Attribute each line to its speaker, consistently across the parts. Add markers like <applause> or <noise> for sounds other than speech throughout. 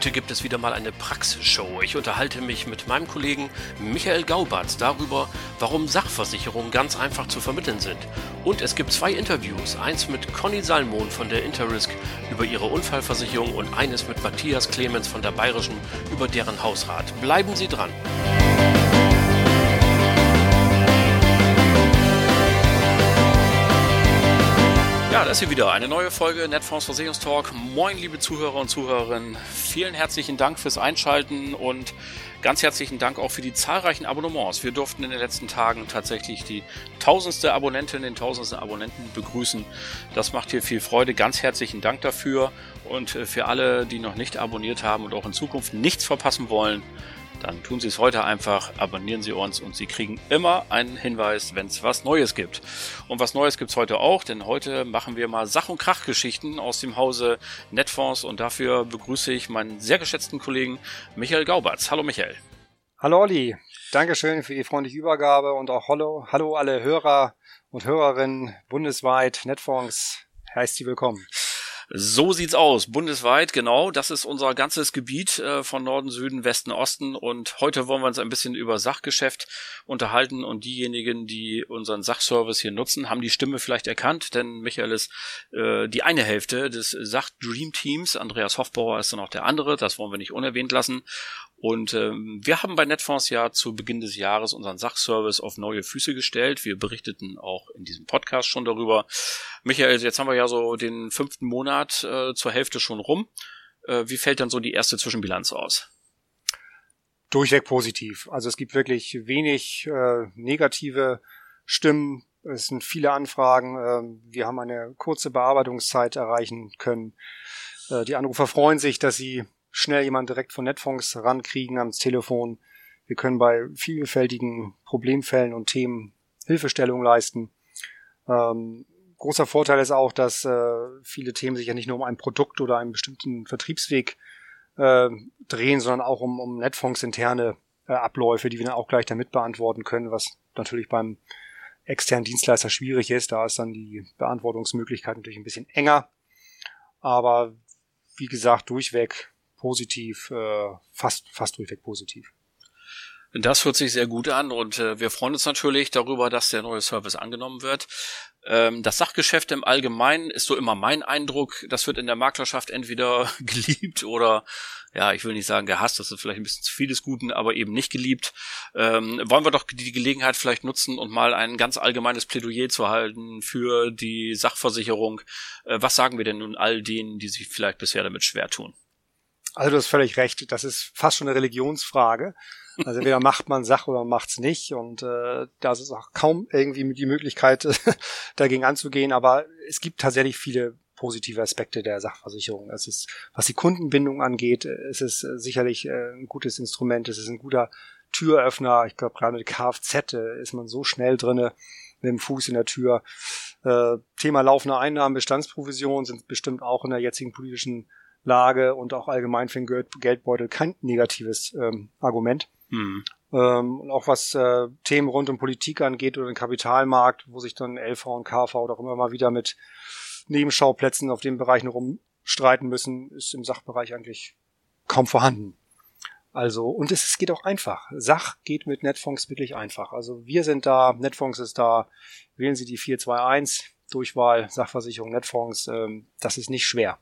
Speaker 1: Heute gibt es wieder mal eine Praxisshow. Ich unterhalte mich mit meinem Kollegen Michael Gaubatz darüber, warum Sachversicherungen ganz einfach zu vermitteln sind. Und es gibt zwei Interviews. Eins mit Conny Salmon von der Interrisk über ihre Unfallversicherung und eines mit Matthias Clemens von der Bayerischen über deren Hausrat. Bleiben Sie dran. Ja, das ist hier wieder eine neue Folge Netfonds Versicherungstalk. Moin, liebe Zuhörer und Zuhörerinnen. Vielen herzlichen Dank fürs Einschalten und ganz herzlichen Dank auch für die zahlreichen Abonnements. Wir durften in den letzten Tagen tatsächlich die tausendste Abonnentin, den tausendsten Abonnenten begrüßen. Das macht hier viel Freude. Ganz herzlichen Dank dafür. Und für alle, die noch nicht abonniert haben und auch in Zukunft nichts verpassen wollen, dann tun Sie es heute einfach, abonnieren Sie uns und Sie kriegen immer einen Hinweis, wenn es was Neues gibt. Und was Neues gibt's heute auch, denn heute machen wir mal Sach- und Krachgeschichten aus dem Hause Netfonds und dafür begrüße ich meinen sehr geschätzten Kollegen Michael Gaubatz. Hallo Michael.
Speaker 2: Hallo Olli, Dankeschön für die freundliche Übergabe und auch hallo, hallo alle Hörer und Hörerinnen bundesweit. Netfonds heißt Sie willkommen.
Speaker 1: So sieht's aus, bundesweit, genau. Das ist unser ganzes Gebiet äh, von Norden, Süden, Westen, Osten. Und heute wollen wir uns ein bisschen über Sachgeschäft unterhalten. Und diejenigen, die unseren Sachservice hier nutzen, haben die Stimme vielleicht erkannt, denn Michael ist äh, die eine Hälfte des Sach Dream Teams. Andreas Hofbauer ist dann auch der andere. Das wollen wir nicht unerwähnt lassen. Und ähm, wir haben bei Netfonds ja zu Beginn des Jahres unseren Sachservice auf neue Füße gestellt. Wir berichteten auch in diesem Podcast schon darüber. Michael, jetzt haben wir ja so den fünften Monat äh, zur Hälfte schon rum. Äh, wie fällt dann so die erste Zwischenbilanz aus?
Speaker 2: Durchweg positiv. Also es gibt wirklich wenig äh, negative Stimmen. Es sind viele Anfragen. Äh, wir haben eine kurze Bearbeitungszeit erreichen können. Äh, die Anrufer freuen sich, dass sie schnell jemand direkt von Netfonds rankriegen ans Telefon. Wir können bei vielfältigen Problemfällen und Themen Hilfestellung leisten. Ähm, großer Vorteil ist auch, dass äh, viele Themen sich ja nicht nur um ein Produkt oder einen bestimmten Vertriebsweg äh, drehen, sondern auch um, um Netfonds interne äh, Abläufe, die wir dann auch gleich damit beantworten können, was natürlich beim externen Dienstleister schwierig ist. Da ist dann die Beantwortungsmöglichkeit natürlich ein bisschen enger. Aber wie gesagt, durchweg positiv, äh, fast, fast durchweg positiv.
Speaker 1: Das hört sich sehr gut an und äh, wir freuen uns natürlich darüber, dass der neue Service angenommen wird. Ähm, das Sachgeschäft im Allgemeinen ist so immer mein Eindruck. Das wird in der Maklerschaft entweder <laughs> geliebt oder, ja, ich will nicht sagen gehasst, das ist vielleicht ein bisschen zu vieles Guten, aber eben nicht geliebt. Ähm, wollen wir doch die Gelegenheit vielleicht nutzen und mal ein ganz allgemeines Plädoyer zu halten für die Sachversicherung. Äh, was sagen wir denn nun all denen, die sich vielleicht bisher damit schwer tun?
Speaker 2: Also du hast völlig recht. Das ist fast schon eine Religionsfrage. Also entweder macht man Sache oder macht's nicht. Und äh, da ist auch kaum irgendwie die Möglichkeit, <laughs> dagegen anzugehen. Aber es gibt tatsächlich viele positive Aspekte der Sachversicherung. Es ist, was die Kundenbindung angeht, es ist sicherlich äh, ein gutes Instrument. Es ist ein guter Türöffner. Ich glaube, gerade mit Kfz äh, ist man so schnell drinne mit dem Fuß in der Tür. Äh, Thema laufende Einnahmen, Bestandsprovision sind bestimmt auch in der jetzigen politischen Lage und auch allgemein für den Geldbeutel kein negatives ähm, Argument. Mhm. Ähm, und auch was äh, Themen rund um Politik angeht oder den Kapitalmarkt, wo sich dann LV und KV auch immer mal wieder mit Nebenschauplätzen auf den Bereichen rumstreiten müssen, ist im Sachbereich eigentlich kaum vorhanden. Also, und es, es geht auch einfach. Sach geht mit Netfonds wirklich einfach. Also wir sind da, Netfonds ist da, wählen Sie die 421, Durchwahl, Sachversicherung, Netfonds, ähm, das ist nicht schwer.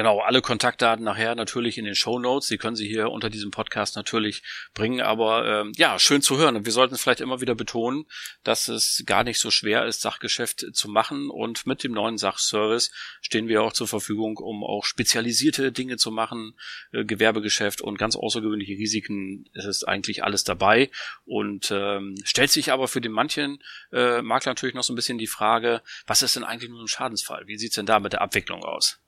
Speaker 1: Genau, alle Kontaktdaten nachher natürlich in den Show Notes. Sie können sie hier unter diesem Podcast natürlich bringen. Aber ähm, ja, schön zu hören. Und wir sollten es vielleicht immer wieder betonen, dass es gar nicht so schwer ist, Sachgeschäft zu machen. Und mit dem neuen Sachservice stehen wir auch zur Verfügung, um auch spezialisierte Dinge zu machen, äh, Gewerbegeschäft und ganz außergewöhnliche Risiken. Es ist eigentlich alles dabei. Und ähm, stellt sich aber für den manchen äh, Makler natürlich noch so ein bisschen die Frage, was ist denn eigentlich nur ein Schadensfall? Wie sieht's denn da mit der Abwicklung aus?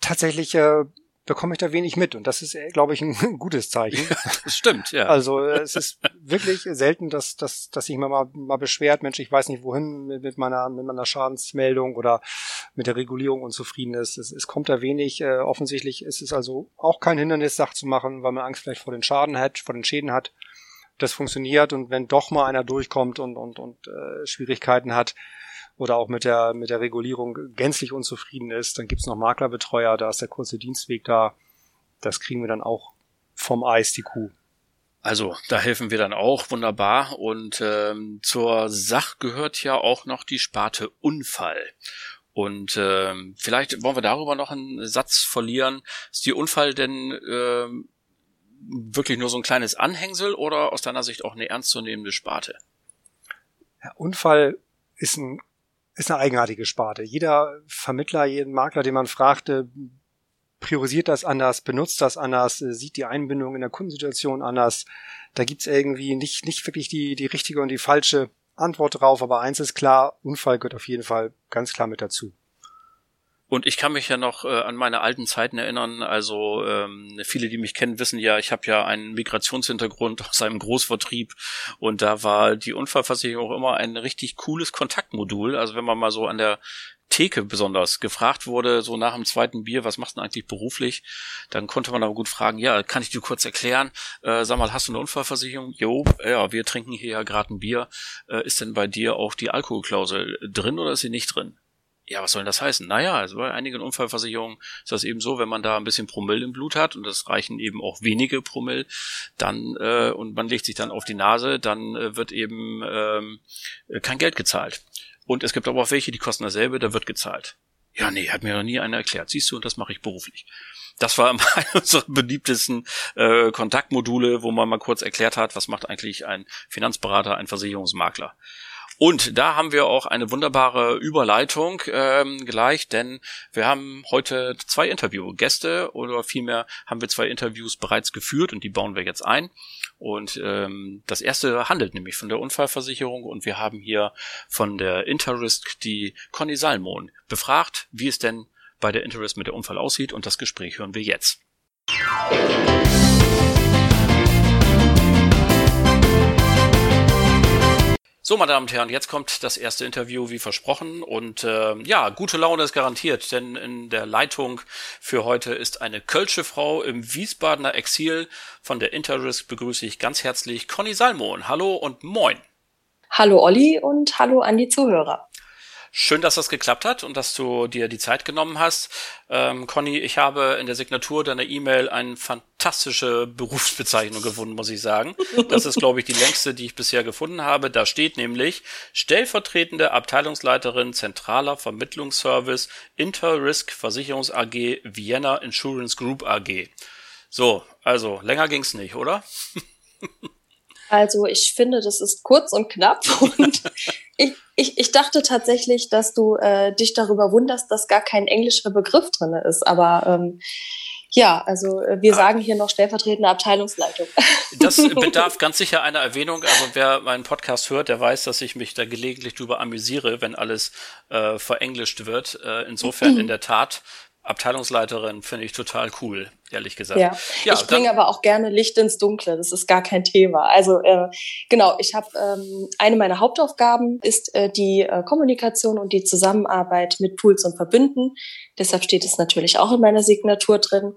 Speaker 2: Tatsächlich äh, bekomme ich da wenig mit. Und das ist, äh, glaube ich, ein <laughs> gutes Zeichen.
Speaker 1: das stimmt, ja.
Speaker 2: Also äh, es ist wirklich selten, dass, dass, dass sich mal, mal beschwert, Mensch, ich weiß nicht wohin mit, mit, meiner, mit meiner Schadensmeldung oder mit der Regulierung unzufrieden ist. Es, es kommt da wenig. Äh, offensichtlich ist es also auch kein Hindernis, Sach zu machen, weil man Angst vielleicht vor den Schaden hat, vor den Schäden hat. Das funktioniert und wenn doch mal einer durchkommt und, und, und äh, Schwierigkeiten hat, oder auch mit der, mit der Regulierung gänzlich unzufrieden ist, dann gibt's noch Maklerbetreuer, da ist der kurze Dienstweg da. Das kriegen wir dann auch vom Eis, die Kuh.
Speaker 1: Also da helfen wir dann auch wunderbar. Und ähm, zur Sach gehört ja auch noch die Sparte Unfall. Und ähm, vielleicht wollen wir darüber noch einen Satz verlieren. Ist die Unfall denn ähm, wirklich nur so ein kleines Anhängsel oder aus deiner Sicht auch eine ernstzunehmende Sparte?
Speaker 2: Ja, Unfall ist ein ist eine eigenartige Sparte. Jeder Vermittler, jeden Makler, den man fragte, priorisiert das anders, benutzt das anders, äh, sieht die Einbindung in der Kundensituation anders. Da gibt's irgendwie nicht, nicht wirklich die, die richtige und die falsche Antwort drauf, aber eins ist klar, Unfall gehört auf jeden Fall ganz klar mit dazu.
Speaker 1: Und ich kann mich ja noch äh, an meine alten Zeiten erinnern. Also ähm, viele, die mich kennen, wissen ja, ich habe ja einen Migrationshintergrund <laughs> aus einem Großvertrieb und da war die Unfallversicherung auch immer ein richtig cooles Kontaktmodul. Also wenn man mal so an der Theke besonders gefragt wurde, so nach dem zweiten Bier, was machst du denn eigentlich beruflich? Dann konnte man aber gut fragen, ja, kann ich dir kurz erklären? Äh, sag mal, hast du eine Unfallversicherung? Jo, ja, wir trinken hier ja gerade ein Bier. Äh, ist denn bei dir auch die Alkoholklausel drin oder ist sie nicht drin? Ja, was soll denn das heißen? Naja, also bei einigen Unfallversicherungen ist das eben so, wenn man da ein bisschen Promille im Blut hat und das reichen eben auch wenige Promille, dann äh, und man legt sich dann auf die Nase, dann äh, wird eben ähm, kein Geld gezahlt. Und es gibt aber auch welche, die kosten dasselbe, da wird gezahlt. Ja, nee, hat mir noch nie einer erklärt. Siehst du, und das mache ich beruflich. Das war <laughs> einer unserer beliebtesten äh, Kontaktmodule, wo man mal kurz erklärt hat, was macht eigentlich ein Finanzberater, ein Versicherungsmakler. Und da haben wir auch eine wunderbare Überleitung ähm, gleich, denn wir haben heute zwei Interviewgäste oder vielmehr haben wir zwei Interviews bereits geführt und die bauen wir jetzt ein. Und ähm, das erste handelt nämlich von der Unfallversicherung und wir haben hier von der Interrisk die Conny Salmon befragt, wie es denn bei der Interrisk mit der Unfall aussieht und das Gespräch hören wir jetzt. So, meine Damen und Herren, jetzt kommt das erste Interview wie versprochen und äh, ja, gute Laune ist garantiert, denn in der Leitung für heute ist eine Kölsche Frau im Wiesbadener Exil. Von der Interrisk begrüße ich ganz herzlich Conny Salmon. Hallo und moin.
Speaker 3: Hallo Olli und hallo an die Zuhörer.
Speaker 1: Schön, dass das geklappt hat und dass du dir die Zeit genommen hast. Ähm, Conny, ich habe in der Signatur deiner E-Mail eine fantastische Berufsbezeichnung gefunden, muss ich sagen. Das ist, glaube ich, die längste, die ich bisher gefunden habe. Da steht nämlich stellvertretende Abteilungsleiterin Zentraler Vermittlungsservice Interrisk Versicherungs AG Vienna Insurance Group AG. So, also länger ging's nicht, oder?
Speaker 3: Also ich finde, das ist kurz und knapp und <laughs> ich, ich, ich dachte tatsächlich, dass du äh, dich darüber wunderst, dass gar kein englischer Begriff drinne ist. Aber ähm, ja, also äh, wir ah. sagen hier noch stellvertretende Abteilungsleitung. <laughs>
Speaker 1: Das bedarf ganz sicher einer Erwähnung. Also wer meinen Podcast hört, der weiß, dass ich mich da gelegentlich drüber amüsiere, wenn alles äh, verenglischt wird. Äh, insofern in der Tat Abteilungsleiterin finde ich total cool, ehrlich gesagt.
Speaker 3: Ja, ja ich bringe aber auch gerne Licht ins Dunkle, das ist gar kein Thema. Also äh, genau, ich habe ähm, eine meiner Hauptaufgaben ist äh, die äh, Kommunikation und die Zusammenarbeit mit Pools und Verbünden. Deshalb steht es natürlich auch in meiner Signatur drin.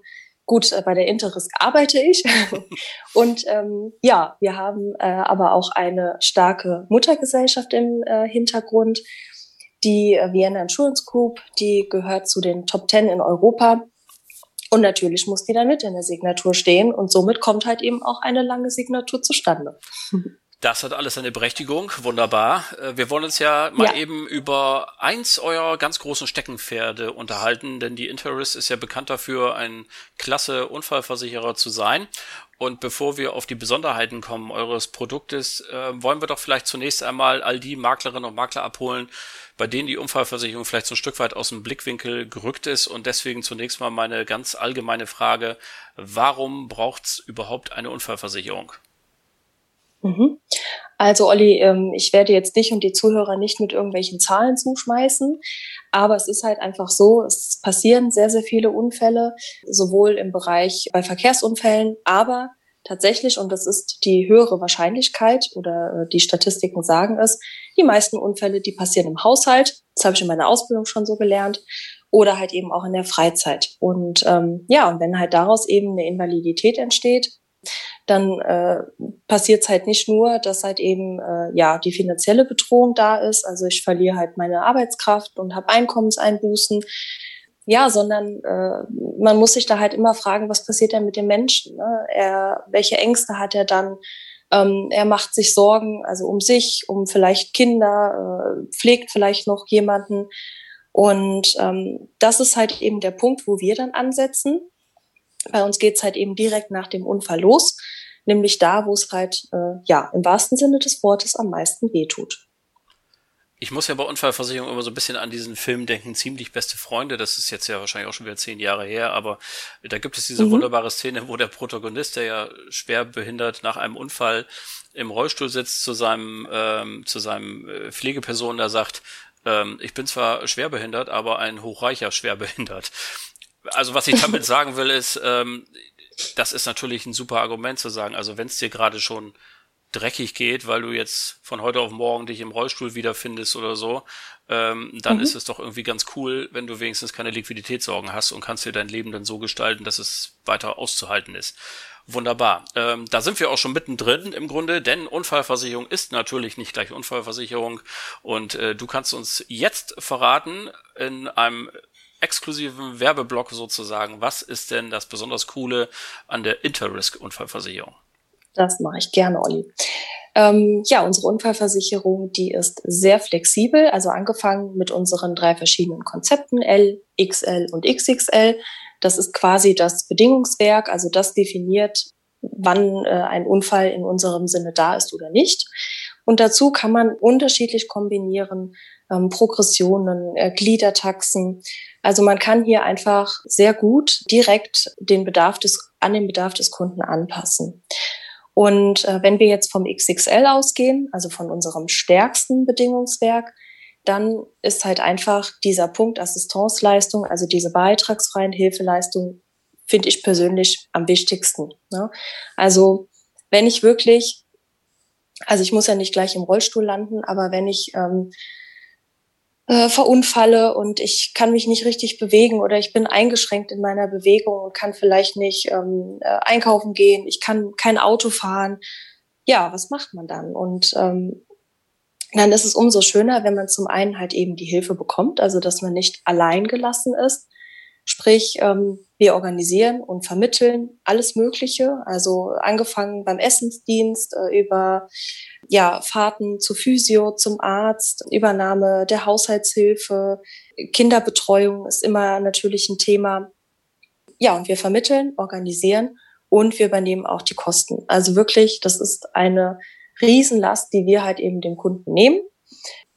Speaker 3: Gut, äh, bei der Interisk arbeite ich. <laughs> und ähm, ja, wir haben äh, aber auch eine starke Muttergesellschaft im äh, Hintergrund die äh, Vienna Insurance Group, die gehört zu den Top Ten in Europa. Und natürlich muss die dann mit in der Signatur stehen und somit kommt halt eben auch eine lange Signatur zustande. <laughs>
Speaker 1: Das hat alles eine Berechtigung, wunderbar. Äh, wir wollen uns ja mal ja. eben über eins eurer ganz großen Steckenpferde unterhalten, denn die Interest ist ja bekannt dafür, ein klasse Unfallversicherer zu sein. Und bevor wir auf die Besonderheiten kommen eures Produktes, äh, wollen wir doch vielleicht zunächst einmal all die Maklerinnen und Makler abholen, bei denen die Unfallversicherung vielleicht so ein Stück weit aus dem Blickwinkel gerückt ist. Und deswegen zunächst mal meine ganz allgemeine Frage, warum braucht es überhaupt eine Unfallversicherung?
Speaker 3: Mhm. Also Olli, ähm, ich werde jetzt dich und die Zuhörer nicht mit irgendwelchen Zahlen zuschmeißen, aber es ist halt einfach so, es passieren sehr, sehr viele Unfälle, sowohl im Bereich bei Verkehrsunfällen, aber tatsächlich, und das ist die höhere Wahrscheinlichkeit oder äh, die Statistiken sagen es, die meisten Unfälle, die passieren im Haushalt, das habe ich in meiner Ausbildung schon so gelernt, oder halt eben auch in der Freizeit. Und ähm, ja, und wenn halt daraus eben eine Invalidität entsteht, dann äh, passiert es halt nicht nur, dass halt eben äh, ja die finanzielle Bedrohung da ist. Also ich verliere halt meine Arbeitskraft und habe Einkommenseinbußen. Ja, sondern äh, man muss sich da halt immer fragen, was passiert denn mit dem Menschen? Ne? Er, welche Ängste hat er dann? Ähm, er macht sich Sorgen, also um sich, um vielleicht Kinder, äh, pflegt vielleicht noch jemanden. Und ähm, das ist halt eben der Punkt, wo wir dann ansetzen. Bei uns geht's halt eben direkt nach dem Unfall los, nämlich da, wo es halt äh, ja im wahrsten Sinne des Wortes am meisten wehtut.
Speaker 1: Ich muss ja bei Unfallversicherung immer so ein bisschen an diesen Film denken, ziemlich beste Freunde. Das ist jetzt ja wahrscheinlich auch schon wieder zehn Jahre her, aber da gibt es diese mhm. wunderbare Szene, wo der Protagonist, der ja schwer behindert nach einem Unfall im Rollstuhl sitzt, zu seinem ähm, zu seinem äh, Pflegeperson, da sagt, ähm, ich bin zwar schwerbehindert, aber ein hochreicher schwerbehindert. Also was ich damit sagen will, ist, ähm, das ist natürlich ein super Argument zu sagen, also wenn es dir gerade schon dreckig geht, weil du jetzt von heute auf morgen dich im Rollstuhl wiederfindest oder so, ähm, dann mhm. ist es doch irgendwie ganz cool, wenn du wenigstens keine Liquiditätssorgen hast und kannst dir dein Leben dann so gestalten, dass es weiter auszuhalten ist. Wunderbar. Ähm, da sind wir auch schon mittendrin im Grunde, denn Unfallversicherung ist natürlich nicht gleich Unfallversicherung. Und äh, du kannst uns jetzt verraten in einem exklusiven Werbeblock sozusagen, was ist denn das besonders Coole an der Interrisk-Unfallversicherung?
Speaker 3: Das mache ich gerne, Olli. Ähm, ja, unsere Unfallversicherung, die ist sehr flexibel, also angefangen mit unseren drei verschiedenen Konzepten L, XL und XXL. Das ist quasi das Bedingungswerk, also das definiert, wann äh, ein Unfall in unserem Sinne da ist oder nicht. Und dazu kann man unterschiedlich kombinieren, ähm, Progressionen, äh, Gliedertaxen. Also man kann hier einfach sehr gut direkt den Bedarf des, an den Bedarf des Kunden anpassen. Und äh, wenn wir jetzt vom XXL ausgehen, also von unserem stärksten Bedingungswerk, dann ist halt einfach dieser Punkt Assistenzleistung, also diese beitragsfreien Hilfeleistungen, finde ich persönlich am wichtigsten. Ne? Also wenn ich wirklich, also ich muss ja nicht gleich im Rollstuhl landen, aber wenn ich ähm, äh, verunfalle und ich kann mich nicht richtig bewegen oder ich bin eingeschränkt in meiner Bewegung und kann vielleicht nicht ähm, äh, einkaufen gehen, ich kann kein Auto fahren. Ja, was macht man dann? Und ähm, dann ist es umso schöner, wenn man zum einen halt eben die Hilfe bekommt, also dass man nicht allein gelassen ist. Sprich, ähm, wir organisieren und vermitteln alles Mögliche, also angefangen beim Essensdienst äh, über ja, Fahrten zu Physio, zum Arzt, Übernahme der Haushaltshilfe, Kinderbetreuung ist immer natürlich ein Thema. Ja, und wir vermitteln, organisieren und wir übernehmen auch die Kosten. Also wirklich, das ist eine Riesenlast, die wir halt eben dem Kunden nehmen.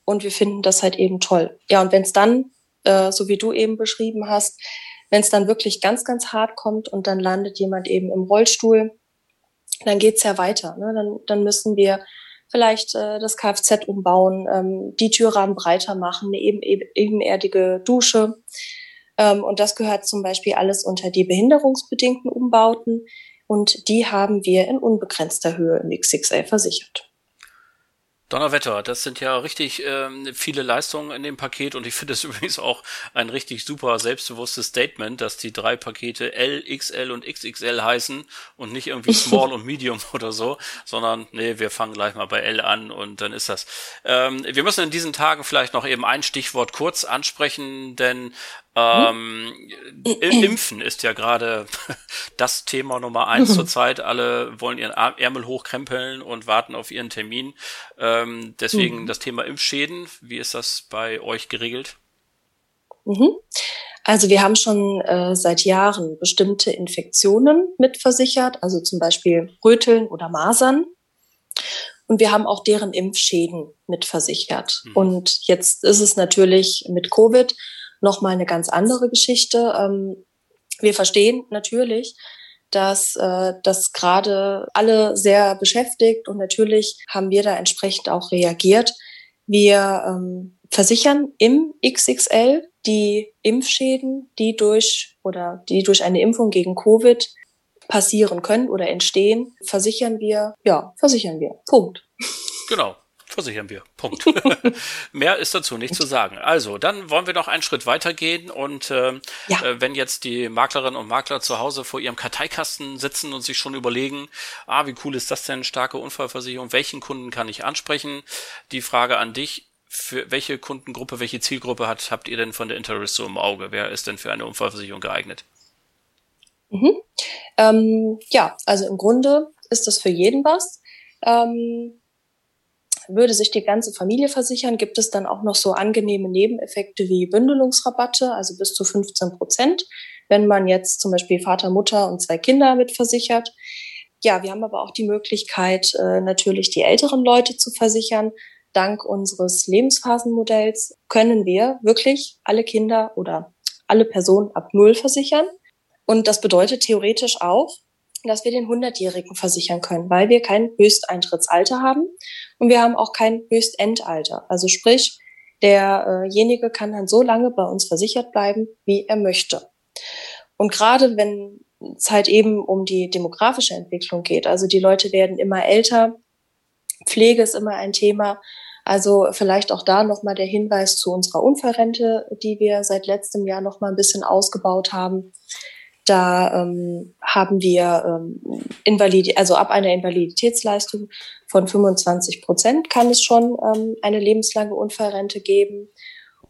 Speaker 3: Und wir finden das halt eben toll. Ja, und wenn es dann, äh, so wie du eben beschrieben hast, wenn es dann wirklich ganz, ganz hart kommt und dann landet jemand eben im Rollstuhl, dann geht's ja weiter. Ne? Dann, dann müssen wir vielleicht äh, das Kfz umbauen, ähm, die Türrahmen breiter machen, eine eben, ebenerdige Dusche. Ähm, und das gehört zum Beispiel alles unter die behinderungsbedingten Umbauten. Und die haben wir in unbegrenzter Höhe im XXL versichert.
Speaker 1: Donnerwetter, das sind ja richtig ähm, viele Leistungen in dem Paket und ich finde es <laughs> übrigens auch ein richtig super selbstbewusstes Statement, dass die drei Pakete L, XL und XXL heißen und nicht irgendwie <laughs> Small und Medium oder so, sondern nee, wir fangen gleich mal bei L an und dann ist das. Ähm, wir müssen in diesen Tagen vielleicht noch eben ein Stichwort kurz ansprechen, denn ähm, Impfen ist ja gerade <laughs> das Thema Nummer eins zurzeit. Alle wollen ihren Ärmel hochkrempeln und warten auf ihren Termin. Ähm, deswegen mhm. das Thema Impfschäden. Wie ist das bei euch geregelt?
Speaker 3: Mhm. Also wir haben schon äh, seit Jahren bestimmte Infektionen mitversichert, also zum Beispiel Röteln oder Masern. Und wir haben auch deren Impfschäden mitversichert. Mhm. Und jetzt ist es natürlich mit Covid nochmal eine ganz andere Geschichte. Ähm, wir verstehen natürlich, dass äh, das gerade alle sehr beschäftigt und natürlich haben wir da entsprechend auch reagiert. Wir ähm, versichern im XXL die Impfschäden, die durch oder die durch eine Impfung gegen Covid passieren können oder entstehen, versichern wir, ja, versichern wir. Punkt.
Speaker 1: Genau. Versichern wir. Punkt. <laughs> Mehr ist dazu nicht zu sagen. Also, dann wollen wir noch einen Schritt weitergehen und äh, ja. äh, wenn jetzt die Maklerinnen und Makler zu Hause vor ihrem Karteikasten sitzen und sich schon überlegen, ah, wie cool ist das denn, starke Unfallversicherung, welchen Kunden kann ich ansprechen? Die Frage an dich, für welche Kundengruppe, welche Zielgruppe hat, habt ihr denn von der Interest so im Auge? Wer ist denn für eine Unfallversicherung geeignet?
Speaker 3: Mhm. Ähm, ja, also im Grunde ist das für jeden was. Ähm, würde sich die ganze Familie versichern, gibt es dann auch noch so angenehme Nebeneffekte wie Bündelungsrabatte, also bis zu 15 Prozent, wenn man jetzt zum Beispiel Vater, Mutter und zwei Kinder mit versichert. Ja, wir haben aber auch die Möglichkeit, äh, natürlich die älteren Leute zu versichern. Dank unseres Lebensphasenmodells können wir wirklich alle Kinder oder alle Personen ab Null versichern. Und das bedeutet theoretisch auch, dass wir den 100-Jährigen versichern können, weil wir kein Höchsteintrittsalter haben und wir haben auch kein Höchstendalter. Also sprich, derjenige kann dann so lange bei uns versichert bleiben, wie er möchte. Und gerade wenn es halt eben um die demografische Entwicklung geht, also die Leute werden immer älter, Pflege ist immer ein Thema. Also vielleicht auch da nochmal der Hinweis zu unserer Unfallrente, die wir seit letztem Jahr nochmal ein bisschen ausgebaut haben. Da ähm, haben wir ähm, Invalid also ab einer Invaliditätsleistung von 25 Prozent kann es schon ähm, eine lebenslange Unfallrente geben.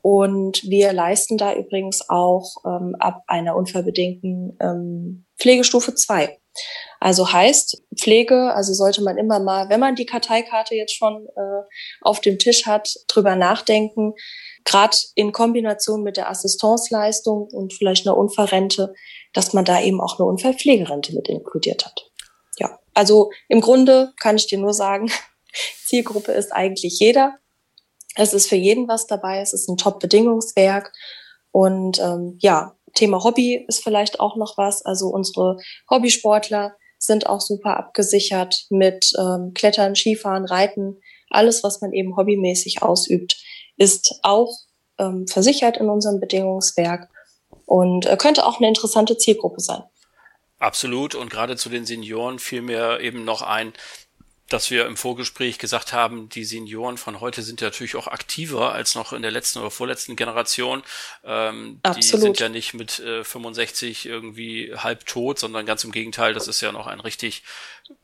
Speaker 3: Und wir leisten da übrigens auch ähm, ab einer unfallbedingten ähm, Pflegestufe 2. Also heißt Pflege, also sollte man immer mal, wenn man die Karteikarte jetzt schon äh, auf dem Tisch hat, drüber nachdenken, gerade in Kombination mit der Assistenzleistung und vielleicht einer Unfallrente, dass man da eben auch eine Unfallpflegerente mit inkludiert hat. Ja, also im Grunde kann ich dir nur sagen, <laughs> Zielgruppe ist eigentlich jeder. Es ist für jeden was dabei. Es ist ein Top-Bedingungswerk. Und ähm, ja, Thema Hobby ist vielleicht auch noch was. Also unsere Hobbysportler sind auch super abgesichert mit ähm, Klettern, Skifahren, Reiten. Alles, was man eben hobbymäßig ausübt, ist auch ähm, versichert in unserem Bedingungswerk und äh, könnte auch eine interessante Zielgruppe sein.
Speaker 1: Absolut. Und gerade zu den Senioren fiel mir eben noch ein, dass wir im Vorgespräch gesagt haben, die Senioren von heute sind ja natürlich auch aktiver als noch in der letzten oder vorletzten Generation. Ähm, die sind ja nicht mit äh, 65 irgendwie halb tot, sondern ganz im Gegenteil, das ist ja noch ein richtig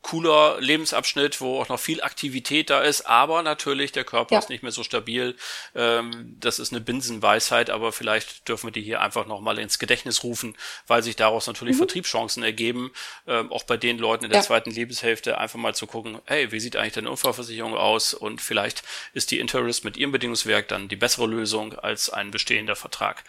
Speaker 1: cooler Lebensabschnitt, wo auch noch viel Aktivität da ist, aber natürlich der Körper ja. ist nicht mehr so stabil. Ähm, das ist eine Binsenweisheit, aber vielleicht dürfen wir die hier einfach nochmal ins Gedächtnis rufen, weil sich daraus natürlich mhm. Vertriebschancen ergeben, ähm, auch bei den Leuten in der ja. zweiten Lebenshälfte einfach mal zu gucken, hey, wie sieht eigentlich deine Unfallversicherung aus? Und vielleicht ist die Interest mit ihrem Bedingungswerk dann die bessere Lösung als ein bestehender Vertrag.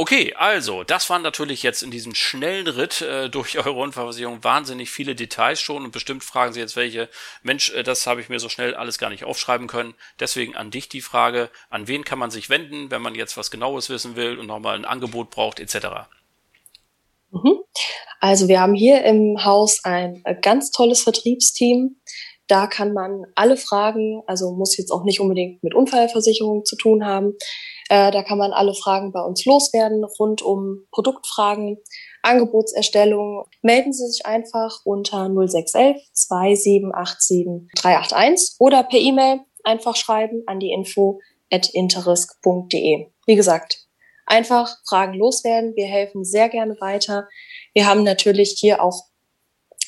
Speaker 1: Okay, also, das waren natürlich jetzt in diesem schnellen Ritt äh, durch <laughs> eure Unfallversicherung wahnsinnig viele Details schon und bestimmt fragen Sie jetzt welche, Mensch, äh, das habe ich mir so schnell alles gar nicht aufschreiben können. Deswegen an dich die Frage, an wen kann man sich wenden, wenn man jetzt was Genaues wissen will und nochmal ein Angebot braucht, etc.
Speaker 3: Mhm. Also wir haben hier im Haus ein äh, ganz tolles Vertriebsteam. Da kann man alle Fragen, also muss jetzt auch nicht unbedingt mit Unfallversicherung zu tun haben, äh, da kann man alle Fragen bei uns loswerden rund um Produktfragen, Angebotserstellung. Melden Sie sich einfach unter 0611 2787 381 oder per E-Mail einfach schreiben an die info at interisk.de. Wie gesagt, einfach Fragen loswerden. Wir helfen sehr gerne weiter. Wir haben natürlich hier auch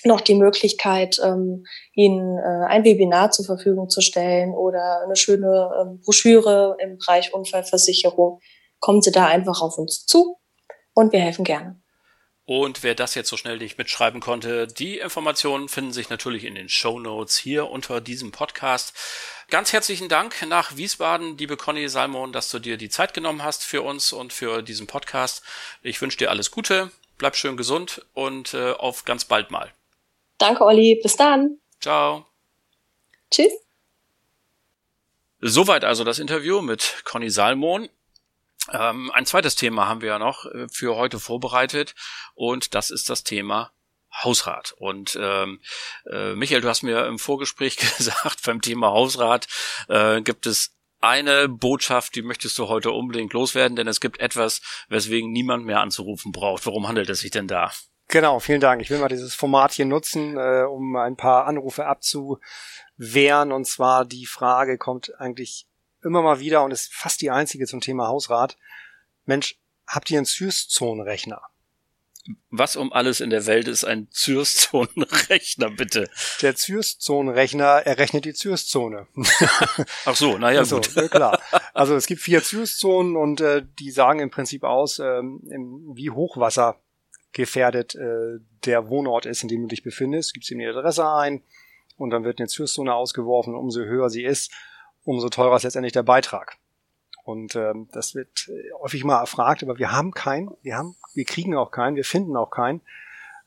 Speaker 3: noch die Möglichkeit, ähm, Ihnen äh, ein Webinar zur Verfügung zu stellen oder eine schöne ähm, Broschüre im Bereich Unfallversicherung. Kommen Sie da einfach auf uns zu und wir helfen gerne.
Speaker 1: Und wer das jetzt so schnell nicht mitschreiben konnte, die Informationen finden sich natürlich in den Show Notes hier unter diesem Podcast. Ganz herzlichen Dank nach Wiesbaden, liebe Conny Salmon, dass du dir die Zeit genommen hast für uns und für diesen Podcast. Ich wünsche dir alles Gute, bleib schön gesund und äh, auf ganz bald mal.
Speaker 3: Danke, Olli. Bis dann.
Speaker 1: Ciao.
Speaker 3: Tschüss.
Speaker 1: Soweit also das Interview mit Conny Salmon. Ähm, ein zweites Thema haben wir ja noch äh, für heute vorbereitet und das ist das Thema Hausrat. Und ähm, äh, Michael, du hast mir im Vorgespräch <laughs> gesagt, beim Thema Hausrat äh, gibt es eine Botschaft, die möchtest du heute unbedingt loswerden, denn es gibt etwas, weswegen niemand mehr anzurufen braucht. Worum handelt es sich denn da?
Speaker 2: Genau, vielen Dank. Ich will mal dieses Format hier nutzen, äh, um ein paar Anrufe abzuwehren. Und zwar die Frage kommt eigentlich immer mal wieder und ist fast die einzige zum Thema Hausrat. Mensch, habt ihr einen Zürszonenrechner?
Speaker 1: Was um alles in der Welt ist ein Zürszonenrechner, bitte?
Speaker 2: Der Zürszonenrechner errechnet die Zürszone. <laughs>
Speaker 1: Ach so, naja,
Speaker 2: also,
Speaker 1: gut.
Speaker 2: klar. Also es gibt vier Zürzonen und äh, die sagen im Prinzip aus, ähm, wie Hochwasser gefährdet äh, der Wohnort ist, in dem du dich befindest. Gibst ihm die Adresse ein und dann wird eine Zürszone ausgeworfen. Umso höher sie ist, umso teurer ist letztendlich der Beitrag. Und ähm, das wird äh, häufig mal erfragt, aber wir haben keinen, wir haben, wir kriegen auch keinen, wir finden auch keinen.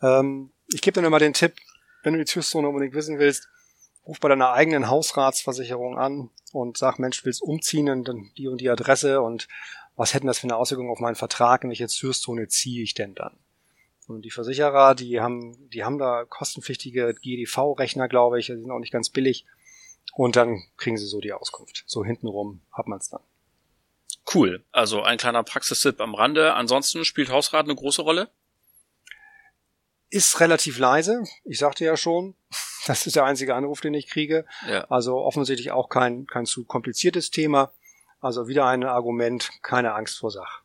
Speaker 2: Ähm, ich gebe dann immer den Tipp, wenn du die Zürszone unbedingt wissen willst, ruf bei deiner eigenen Hausratsversicherung an und sag, Mensch, willst umziehen und dann die und die Adresse und was hätten das für eine Auswirkung auf meinen Vertrag, in welche Zürszone ziehe ich denn dann? Und die Versicherer, die haben, die haben da kostenpflichtige GDV-Rechner, glaube ich, die sind auch nicht ganz billig. Und dann kriegen sie so die Auskunft. So hintenrum hat man es dann.
Speaker 1: Cool. Also ein kleiner Praxistipp am Rande. Ansonsten spielt Hausrat eine große Rolle?
Speaker 2: Ist relativ leise. Ich sagte ja schon, <laughs> das ist der einzige Anruf, den ich kriege. Ja. Also offensichtlich auch kein, kein zu kompliziertes Thema. Also wieder ein Argument, keine Angst vor Sach.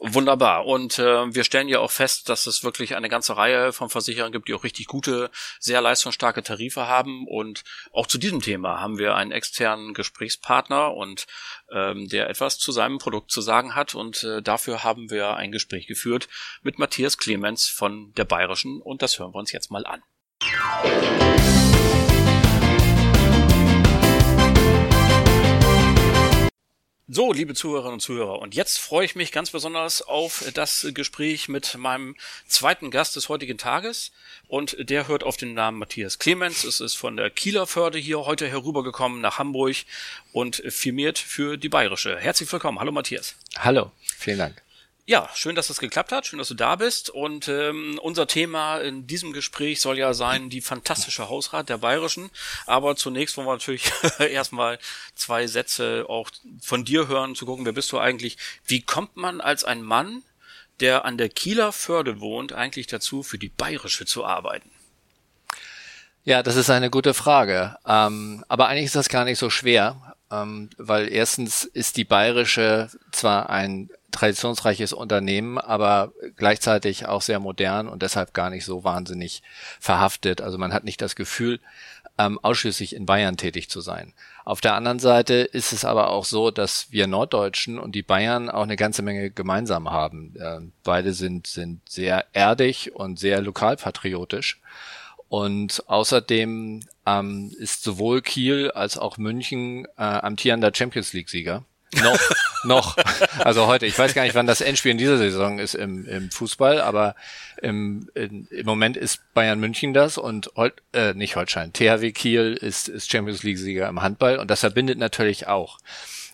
Speaker 1: Wunderbar. Und äh, wir stellen ja auch fest, dass es wirklich eine ganze Reihe von Versicherern gibt, die auch richtig gute, sehr leistungsstarke Tarife haben. Und auch zu diesem Thema haben wir einen externen Gesprächspartner und ähm, der etwas zu seinem Produkt zu sagen hat. Und äh, dafür haben wir ein Gespräch geführt mit Matthias Clemens von der Bayerischen. Und das hören wir uns jetzt mal an. So, liebe Zuhörerinnen und Zuhörer, und jetzt freue ich mich ganz besonders auf das Gespräch mit meinem zweiten Gast des heutigen Tages. Und der hört auf den Namen Matthias Clemens. Es ist von der Kieler Förde hier heute herübergekommen nach Hamburg und firmiert für die Bayerische. Herzlich willkommen. Hallo Matthias.
Speaker 4: Hallo, vielen Dank.
Speaker 1: Ja, schön, dass das geklappt hat, schön, dass du da bist. Und ähm, unser Thema in diesem Gespräch soll ja sein, die fantastische Hausrat der Bayerischen. Aber zunächst wollen wir natürlich <laughs> erstmal zwei Sätze auch von dir hören, zu gucken, wer bist du eigentlich? Wie kommt man als ein Mann, der an der Kieler Förde wohnt, eigentlich dazu, für die Bayerische zu arbeiten?
Speaker 4: Ja, das ist eine gute Frage. Ähm, aber eigentlich ist das gar nicht so schwer, ähm, weil erstens ist die Bayerische zwar ein traditionsreiches Unternehmen, aber gleichzeitig auch sehr modern und deshalb gar nicht so wahnsinnig verhaftet. Also man hat nicht das Gefühl, ähm, ausschließlich in Bayern tätig zu sein. Auf der anderen Seite ist es aber auch so, dass wir Norddeutschen und die Bayern auch eine ganze Menge gemeinsam haben. Äh, beide sind, sind sehr erdig und sehr lokalpatriotisch. Und außerdem ähm, ist sowohl Kiel als auch München äh, amtierender Champions League-Sieger. Noch, <laughs> noch. Also heute, ich weiß gar nicht, wann das Endspiel in dieser Saison ist im, im Fußball, aber im, im Moment ist Bayern München das und Hol, äh, nicht Holstein, THW Kiel ist, ist Champions League-Sieger im Handball und das verbindet natürlich auch.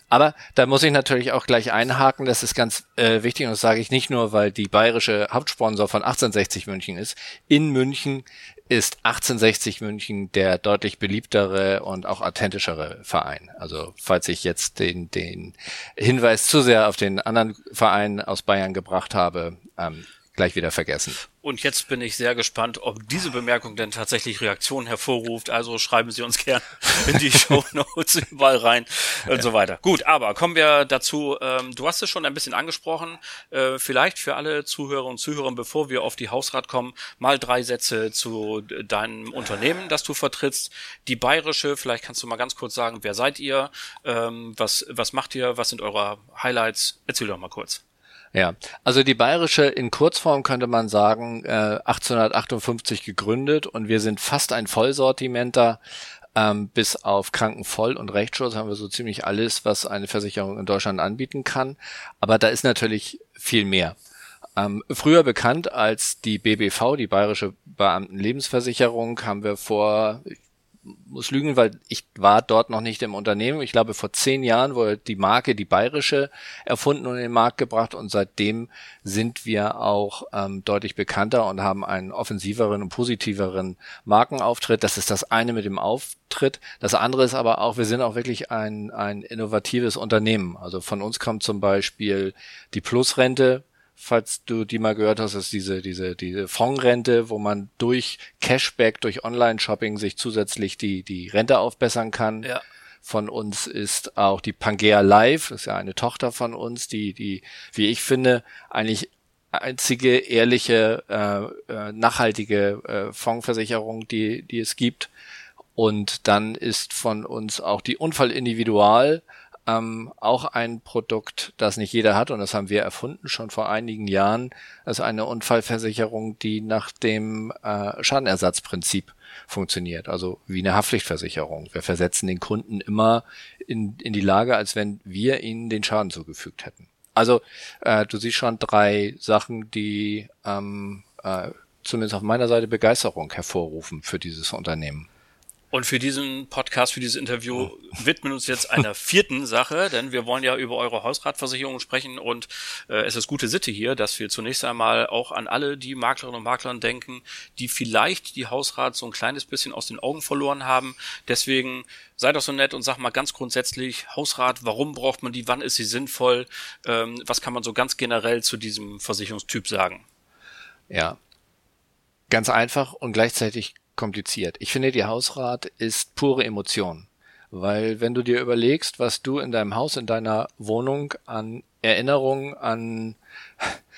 Speaker 4: Aber da muss ich natürlich auch gleich einhaken, das ist ganz äh, wichtig und das sage ich nicht nur, weil die bayerische Hauptsponsor von 1860 München ist. In München ist 1860 München der deutlich beliebtere und auch authentischere Verein. Also falls ich jetzt den, den Hinweis zu sehr auf den anderen Verein aus Bayern gebracht habe, ähm, gleich wieder vergessen.
Speaker 1: Und jetzt bin ich sehr gespannt, ob diese Bemerkung denn tatsächlich Reaktionen hervorruft. Also schreiben Sie uns gern <laughs> in die Show Notes überall rein und so weiter. Gut, aber kommen wir dazu. Ähm, du hast es schon ein bisschen angesprochen. Äh, vielleicht für alle Zuhörer und Zuhörer, bevor wir auf die Hausrat kommen, mal drei Sätze zu deinem Unternehmen, das du vertrittst. Die Bayerische, vielleicht kannst du mal ganz kurz sagen, wer seid ihr? Ähm, was, was macht ihr? Was sind eure Highlights? Erzähl doch mal kurz.
Speaker 4: Ja, also die bayerische in Kurzform könnte man sagen, äh, 1858 gegründet und wir sind fast ein Vollsortimenter. Ähm, bis auf Krankenvoll- und Rechtsschutz haben wir so ziemlich alles, was eine Versicherung in Deutschland anbieten kann. Aber da ist natürlich viel mehr. Ähm, früher bekannt als die BBV, die Bayerische Beamtenlebensversicherung, haben wir vor muss lügen, weil ich war dort noch nicht im Unternehmen. Ich glaube, vor zehn Jahren wurde die Marke, die bayerische, erfunden und in den Markt gebracht und seitdem sind wir auch ähm, deutlich bekannter und haben einen offensiveren und positiveren Markenauftritt. Das ist das eine mit dem Auftritt. Das andere ist aber auch, wir sind auch wirklich ein, ein innovatives Unternehmen. Also von uns kommt zum Beispiel die Plusrente falls du die mal gehört hast, ist diese, diese, diese Fondsrente, wo man durch Cashback, durch Online-Shopping sich zusätzlich die, die Rente aufbessern kann. Ja. Von uns ist auch die Pangea Live, das ist ja eine Tochter von uns, die, die, wie ich finde, eigentlich einzige ehrliche, äh, äh, nachhaltige äh, Fondsversicherung, die, die es gibt. Und dann ist von uns auch die Unfall Individual, ähm, auch ein Produkt, das nicht jeder hat und das haben wir erfunden schon vor einigen Jahren. Ist eine Unfallversicherung, die nach dem äh, Schadenersatzprinzip funktioniert, also wie eine Haftpflichtversicherung. Wir versetzen den Kunden immer in, in die Lage, als wenn wir ihnen den Schaden zugefügt hätten. Also äh, du siehst schon drei Sachen, die ähm, äh, zumindest auf meiner Seite Begeisterung hervorrufen für dieses Unternehmen.
Speaker 1: Und für diesen Podcast, für dieses Interview widmen uns jetzt einer <laughs> vierten Sache, denn wir wollen ja über eure Hausratversicherung sprechen und äh, es ist gute Sitte hier, dass wir zunächst einmal auch an alle die Maklerinnen und Maklern denken, die vielleicht die Hausrat so ein kleines bisschen aus den Augen verloren haben. Deswegen sei doch so nett und sag mal ganz grundsätzlich, Hausrat, warum braucht man die, wann ist sie sinnvoll, ähm, was kann man so ganz generell zu diesem Versicherungstyp sagen?
Speaker 4: Ja, ganz einfach und gleichzeitig kompliziert. Ich finde, die Hausrat ist pure Emotion. Weil wenn du dir überlegst, was du in deinem Haus, in deiner Wohnung an Erinnerungen, an <laughs>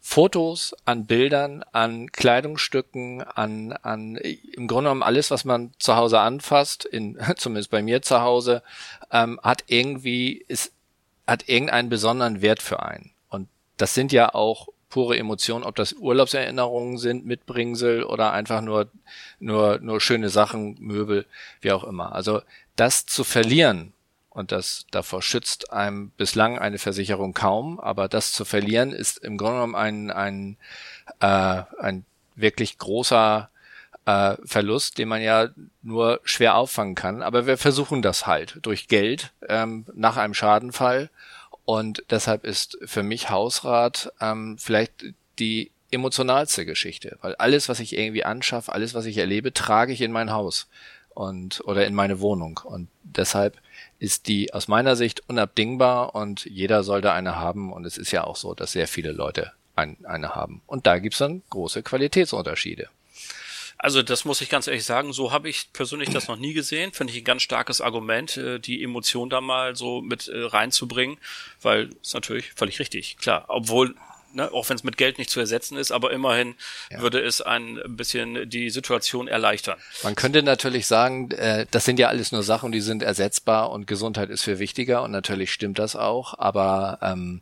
Speaker 4: Fotos, an Bildern, an Kleidungsstücken, an, an im Grunde genommen alles, was man zu Hause anfasst, in, <laughs> zumindest bei mir zu Hause, ähm, hat irgendwie, ist, hat irgendeinen besonderen Wert für einen. Und das sind ja auch pure Emotion, ob das Urlaubserinnerungen sind, Mitbringsel oder einfach nur, nur, nur schöne Sachen, Möbel, wie auch immer. Also das zu verlieren, und das davor schützt einem bislang eine Versicherung kaum, aber das zu verlieren ist im Grunde genommen ein, ein, äh, ein wirklich großer äh, Verlust, den man ja nur schwer auffangen kann. Aber wir versuchen das halt durch Geld ähm, nach einem Schadenfall und deshalb ist für mich Hausrat ähm, vielleicht die emotionalste Geschichte, weil alles, was ich irgendwie anschaffe, alles, was ich erlebe, trage ich in mein Haus und oder in meine Wohnung. Und deshalb ist die aus meiner Sicht unabdingbar und jeder sollte eine haben. Und es ist ja auch so, dass sehr viele Leute ein, eine haben. Und da gibt's dann große Qualitätsunterschiede.
Speaker 1: Also das muss ich ganz ehrlich sagen, so habe ich persönlich das noch nie gesehen. Finde ich ein ganz starkes Argument, äh, die Emotion da mal so mit äh, reinzubringen, weil ist natürlich völlig richtig, klar. Obwohl Ne, auch wenn es mit Geld nicht zu ersetzen ist, aber immerhin ja. würde es ein bisschen die Situation erleichtern.
Speaker 4: Man könnte natürlich sagen, äh, das sind ja alles nur Sachen, die sind ersetzbar und Gesundheit ist viel wichtiger und natürlich stimmt das auch, aber ähm,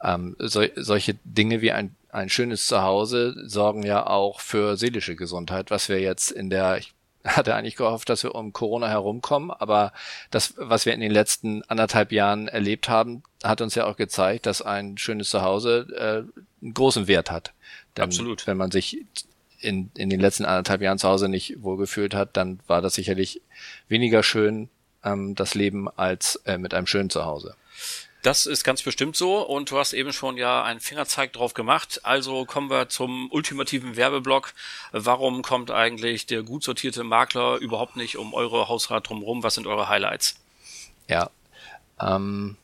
Speaker 4: ähm, so, solche Dinge wie ein ein schönes Zuhause sorgen ja auch für seelische Gesundheit, was wir jetzt in der, ich <laughs> hatte eigentlich gehofft, dass wir um Corona herumkommen, aber das, was wir in den letzten anderthalb Jahren erlebt haben, hat uns ja auch gezeigt, dass ein schönes Zuhause äh, einen großen Wert hat. Denn Absolut. Wenn man sich in, in den letzten anderthalb Jahren zu Hause nicht wohlgefühlt hat, dann war das sicherlich weniger schön, ähm, das Leben, als äh, mit einem schönen Zuhause.
Speaker 1: Das ist ganz bestimmt so und du hast eben schon ja einen Fingerzeig drauf gemacht. Also kommen wir zum ultimativen Werbeblock. Warum kommt eigentlich der gut sortierte Makler überhaupt nicht um eure Hausrat drumherum? Was sind eure Highlights?
Speaker 4: Ja, ähm,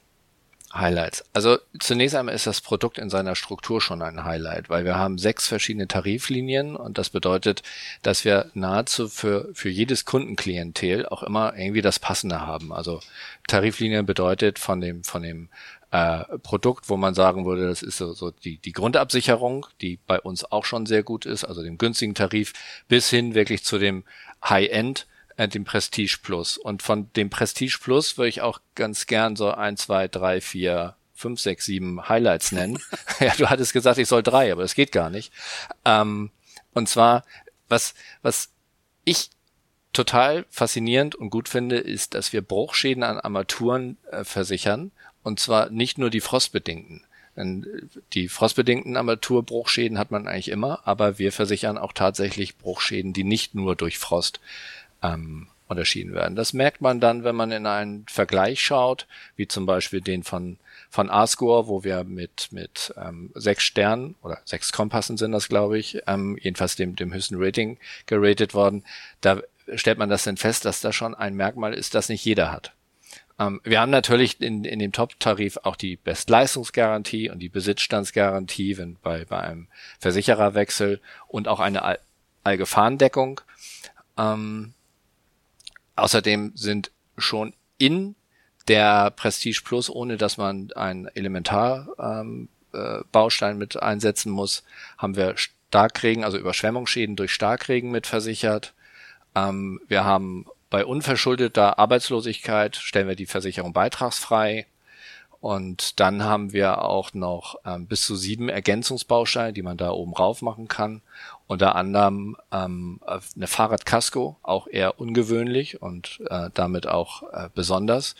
Speaker 4: Highlights. Also zunächst einmal ist das Produkt in seiner Struktur schon ein Highlight, weil wir haben sechs verschiedene Tariflinien und das bedeutet, dass wir nahezu für, für jedes Kundenklientel auch immer irgendwie das Passende haben. Also Tariflinie bedeutet von dem, von dem äh, Produkt, wo man sagen würde, das ist so, so die, die Grundabsicherung, die bei uns auch schon sehr gut ist, also dem günstigen Tarif, bis hin wirklich zu dem High-End, äh, dem Prestige Plus. Und von dem Prestige Plus würde ich auch ganz gern so ein, zwei, drei, vier, fünf, sechs, sieben Highlights nennen. <laughs> <laughs> ja, du hattest gesagt, ich soll drei, aber das geht gar nicht. Ähm, und zwar, was, was ich total faszinierend und gut finde, ist, dass wir Bruchschäden an Armaturen äh, versichern. Und zwar nicht nur die frostbedingten. Denn die frostbedingten Armaturbruchschäden hat man eigentlich immer, aber wir versichern auch tatsächlich Bruchschäden, die nicht nur durch Frost ähm, unterschieden werden. Das merkt man dann, wenn man in einen Vergleich schaut, wie zum Beispiel den von von A-Score, wo wir mit mit ähm, sechs Sternen oder sechs Kompassen sind das, glaube ich, ähm, jedenfalls dem dem höchsten Rating geratet worden. Da stellt man das dann fest, dass das schon ein Merkmal ist, das nicht jeder hat. Ähm, wir haben natürlich in, in dem Top-Tarif auch die Bestleistungsgarantie und die Besitzstandsgarantie wenn bei, bei einem Versichererwechsel und auch eine All Allgefahrendeckung. Ähm, außerdem sind schon in der Prestige Plus, ohne dass man einen Elementarbaustein ähm, äh, mit einsetzen muss, haben wir Starkregen, also Überschwemmungsschäden durch Starkregen mit versichert. Ähm, wir haben bei unverschuldeter Arbeitslosigkeit stellen wir die Versicherung beitragsfrei. Und dann haben wir auch noch ähm, bis zu sieben Ergänzungsbausteine, die man da oben rauf machen kann. Unter anderem ähm, eine Fahrradkasko, auch eher ungewöhnlich und äh, damit auch äh, besonders.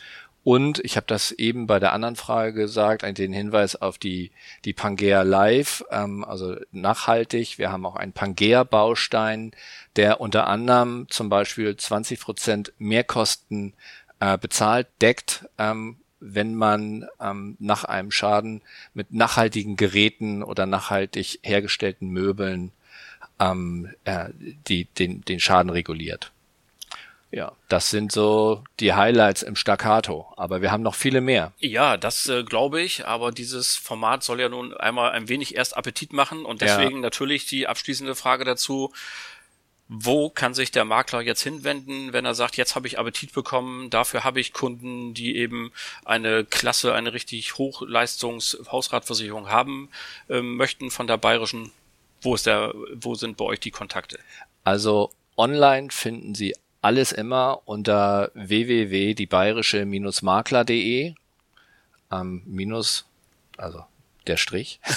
Speaker 4: Und ich habe das eben bei der anderen Frage gesagt, den Hinweis auf die, die Pangea Live, ähm, also nachhaltig. Wir haben auch einen Pangea-Baustein, der unter anderem zum Beispiel 20 Prozent Mehrkosten äh, bezahlt, deckt, ähm, wenn man ähm, nach einem Schaden mit nachhaltigen Geräten oder nachhaltig hergestellten Möbeln ähm, äh, die, den, den Schaden reguliert. Ja, das sind so die Highlights im Staccato, aber wir haben noch viele mehr.
Speaker 1: Ja, das äh, glaube ich, aber dieses Format soll ja nun einmal ein wenig erst Appetit machen und deswegen ja. natürlich die abschließende Frage dazu, wo kann sich der Makler jetzt hinwenden, wenn er sagt, jetzt habe ich Appetit bekommen, dafür habe ich Kunden, die eben eine Klasse, eine richtig Hochleistungs-Hausratversicherung haben ähm, möchten von der bayerischen. Wo ist der, wo sind bei euch die Kontakte?
Speaker 4: Also online finden Sie alles immer unter www.diebayerische-makler.de ähm, minus, also der Strich. <laughs>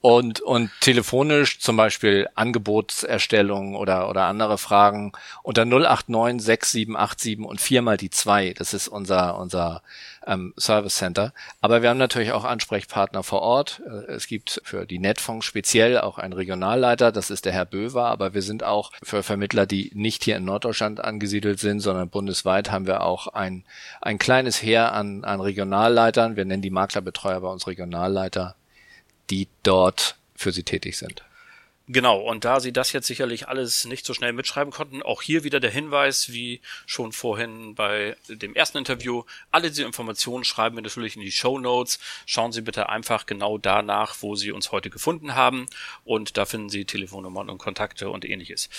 Speaker 4: und, und telefonisch zum Beispiel Angebotserstellung oder, oder andere Fragen unter 089 6787 und viermal die zwei. Das ist unser, unser ähm, Service Center. Aber wir haben natürlich auch Ansprechpartner vor Ort. Äh, es gibt für die Netfonds speziell auch einen Regionalleiter, das ist der Herr Böver, aber wir sind auch für Vermittler, die nicht hier in Norddeutschland angesiedelt sind, sondern bundesweit haben wir auch ein, ein kleines Heer an, an Regionalleitern. Wir nennen die Maklerbetreuer bei uns Regionalleiter, die dort für sie tätig sind.
Speaker 1: Genau, und da Sie das jetzt sicherlich alles nicht so schnell mitschreiben konnten, auch hier wieder der Hinweis, wie schon vorhin bei dem ersten Interview, alle diese Informationen schreiben wir natürlich in die Show Notes. Schauen Sie bitte einfach genau danach, wo Sie uns heute gefunden haben und da finden Sie Telefonnummern und Kontakte und ähnliches.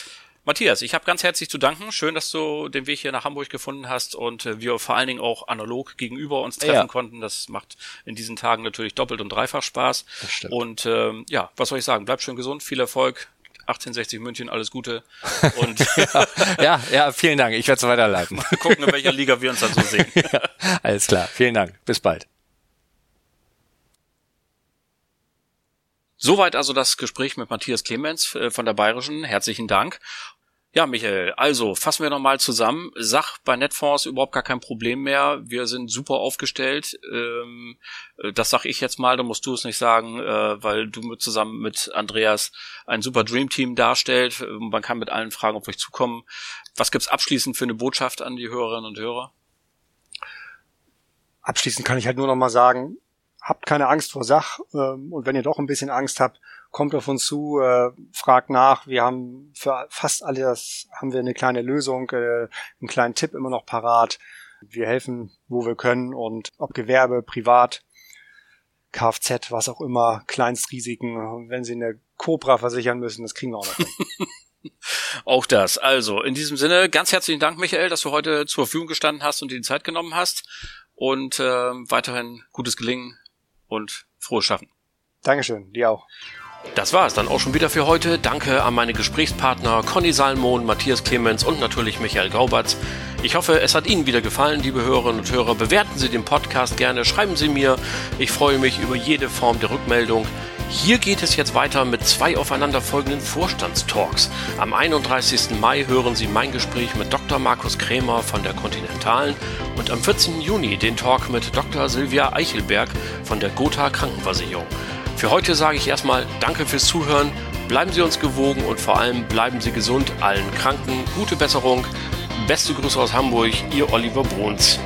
Speaker 1: Matthias, ich habe ganz herzlich zu danken. Schön, dass du den Weg hier nach Hamburg gefunden hast und äh, wir vor allen Dingen auch analog gegenüber uns treffen ja. konnten. Das macht in diesen Tagen natürlich doppelt und dreifach Spaß. Das stimmt. Und ähm, ja, was soll ich sagen? Bleib schön gesund, viel Erfolg. 1860 München, alles Gute. <laughs>
Speaker 4: Und ja, ja, ja, vielen Dank. Ich werde es weiterleiten.
Speaker 1: Mal gucken, in welcher Liga wir uns dann so <laughs> sehen.
Speaker 4: ja, alles klar. Vielen Dank. Bis bald.
Speaker 1: Soweit also das Gespräch mit Matthias Clemens äh, von der Bayerischen. Herzlichen Dank. Ja, Michael, also fassen wir nochmal zusammen. Sach bei Netfonds überhaupt gar kein Problem mehr. Wir sind super aufgestellt. Ähm, äh, das sag ich jetzt mal, da musst du es nicht sagen, äh, weil du zusammen mit Andreas ein super Dreamteam darstellt. Man kann mit allen Fragen auf euch zukommen. Was gibt's abschließend für eine Botschaft an die Hörerinnen und Hörer?
Speaker 2: Abschließend kann ich halt nur noch mal sagen, habt keine Angst vor Sach ähm, und wenn ihr doch ein bisschen Angst habt, kommt auf uns zu, äh, fragt nach. Wir haben für fast alles haben wir eine kleine Lösung, äh, einen kleinen Tipp immer noch parat. Wir helfen, wo wir können und ob Gewerbe, Privat, Kfz, was auch immer, Kleinstrisiken, wenn Sie eine Cobra versichern müssen, das kriegen wir auch noch. <laughs>
Speaker 1: Auch das. Also, in diesem Sinne, ganz herzlichen Dank, Michael, dass du heute zur Verfügung gestanden hast und dir die Zeit genommen hast. Und äh, weiterhin gutes Gelingen und frohes Schaffen.
Speaker 2: Dankeschön, dir auch.
Speaker 1: Das war es dann auch schon wieder für heute. Danke an meine Gesprächspartner Conny Salmon, Matthias Clemens und natürlich Michael Graubatz. Ich hoffe, es hat Ihnen wieder gefallen, liebe Hörerinnen und Hörer. Bewerten Sie den Podcast gerne, schreiben Sie mir. Ich freue mich über jede Form der Rückmeldung. Hier geht es jetzt weiter mit zwei aufeinanderfolgenden Vorstandstalks. Am 31. Mai hören Sie mein Gespräch mit Dr. Markus Krämer von der Continentalen und am 14. Juni den Talk mit Dr. Silvia Eichelberg von der Gotha Krankenversicherung. Für heute sage ich erstmal Danke fürs Zuhören, bleiben Sie uns gewogen und vor allem bleiben Sie gesund, allen Kranken gute Besserung.
Speaker 5: Beste Grüße aus Hamburg, ihr Oliver Bruns.